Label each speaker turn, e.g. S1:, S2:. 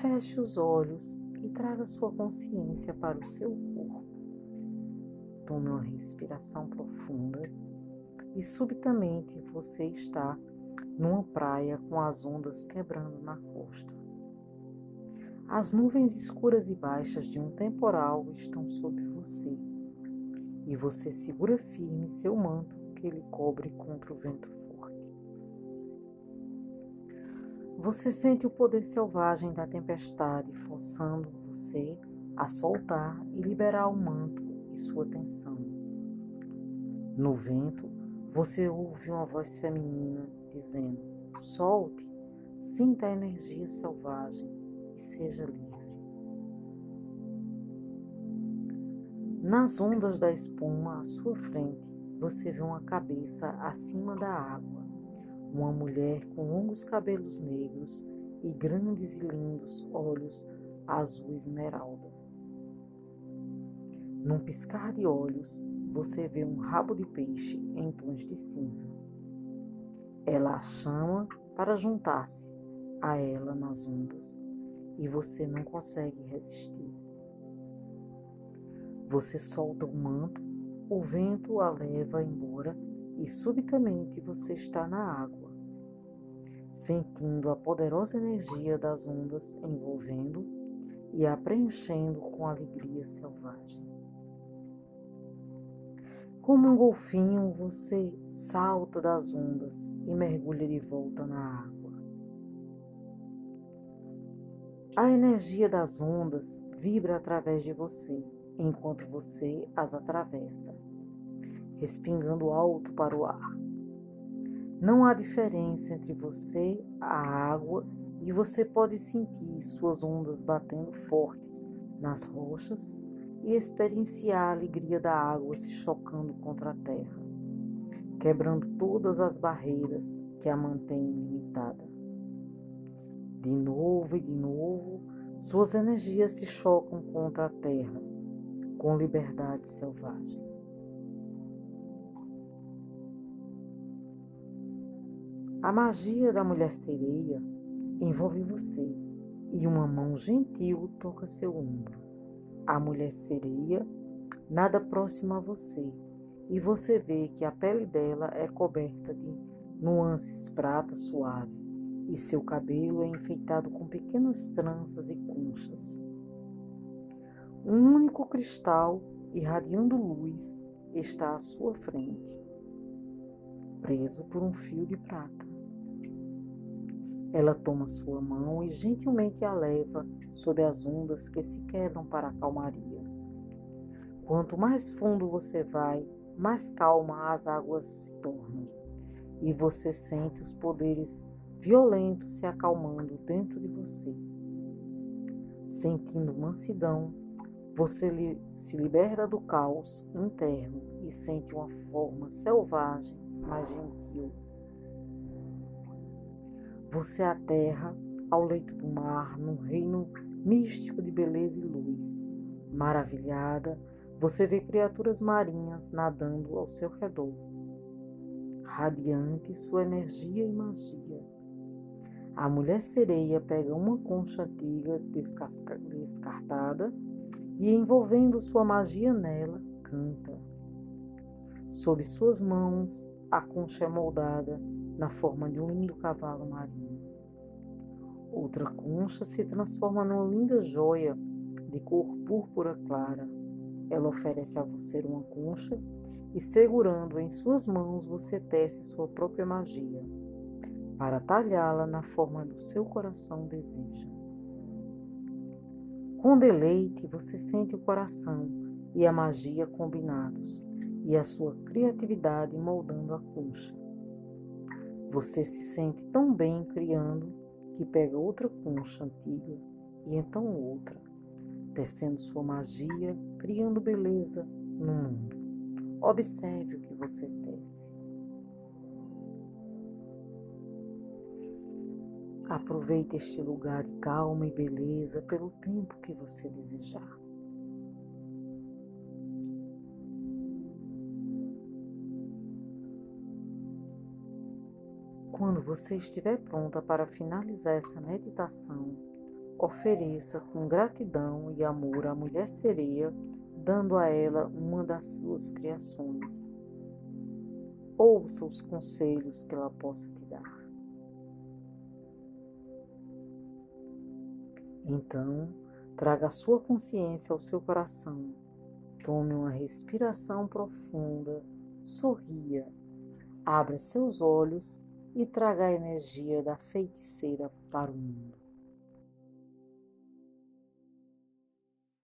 S1: feche os olhos e traga sua consciência para o seu corpo. Tome uma respiração profunda e subitamente você está numa praia com as ondas quebrando na costa. As nuvens escuras e baixas de um temporal estão sobre você e você segura firme seu manto que ele cobre contra o vento Você sente o poder selvagem da tempestade forçando você a soltar e liberar o manto e sua tensão. No vento, você ouve uma voz feminina dizendo: solte, sinta a energia selvagem e seja livre. Nas ondas da espuma à sua frente, você vê uma cabeça acima da água, uma mulher com longos cabelos negros e grandes e lindos olhos azul esmeralda. Num piscar de olhos, você vê um rabo de peixe em tons de cinza. Ela a chama para juntar-se a ela nas ondas e você não consegue resistir. Você solta o manto, o vento a leva embora e subitamente você está na água, sentindo a poderosa energia das ondas envolvendo e a preenchendo com alegria selvagem. Como um golfinho, você salta das ondas e mergulha de volta na água. A energia das ondas vibra através de você, enquanto você as atravessa, respingando alto para o ar. Não há diferença entre você, a água, e você pode sentir suas ondas batendo forte nas rochas e experienciar a alegria da água se chocando contra a terra, quebrando todas as barreiras que a mantêm limitada. De novo e de novo, suas energias se chocam contra a terra, com liberdade selvagem. A magia da mulher sereia envolve você e uma mão gentil toca seu ombro a mulher sereia nada próxima a você, e você vê que a pele dela é coberta de nuances prata suave, e seu cabelo é enfeitado com pequenas tranças e conchas. Um único cristal, irradiando luz, está à sua frente, preso por um fio de prata. Ela toma sua mão e gentilmente a leva sob as ondas que se quebram para a calmaria. Quanto mais fundo você vai, mais calma as águas se tornam, e você sente os poderes violentos se acalmando dentro de você. Sentindo mansidão, você se libera do caos interno e sente uma forma selvagem, mas gentil você aterra ao leito do mar, num reino místico de beleza e luz. Maravilhada, você vê criaturas marinhas nadando ao seu redor. Radiante sua energia e magia. A mulher sereia pega uma concha antiga descartada e, envolvendo sua magia nela, canta. Sob suas mãos, a concha é moldada na forma de um lindo cavalo marinho. Outra concha se transforma numa linda joia de cor púrpura clara. Ela oferece a você uma concha e, segurando em suas mãos, você tece sua própria magia para talhá-la na forma do seu coração deseja. Com deleite, você sente o coração e a magia combinados e a sua criatividade moldando a concha. Você se sente tão bem criando que pega outra concha antiga e então outra, tecendo sua magia, criando beleza no mundo. Observe o que você tece. Aproveite este lugar de calma e beleza pelo tempo que você desejar. Quando você estiver pronta para finalizar essa meditação, Ofereça com gratidão e amor à mulher sereia, dando a ela uma das suas criações. Ouça os conselhos que ela possa te dar. Então, traga a sua consciência ao seu coração. Tome uma respiração profunda, sorria, abra seus olhos e traga a energia da feiticeira para o mundo.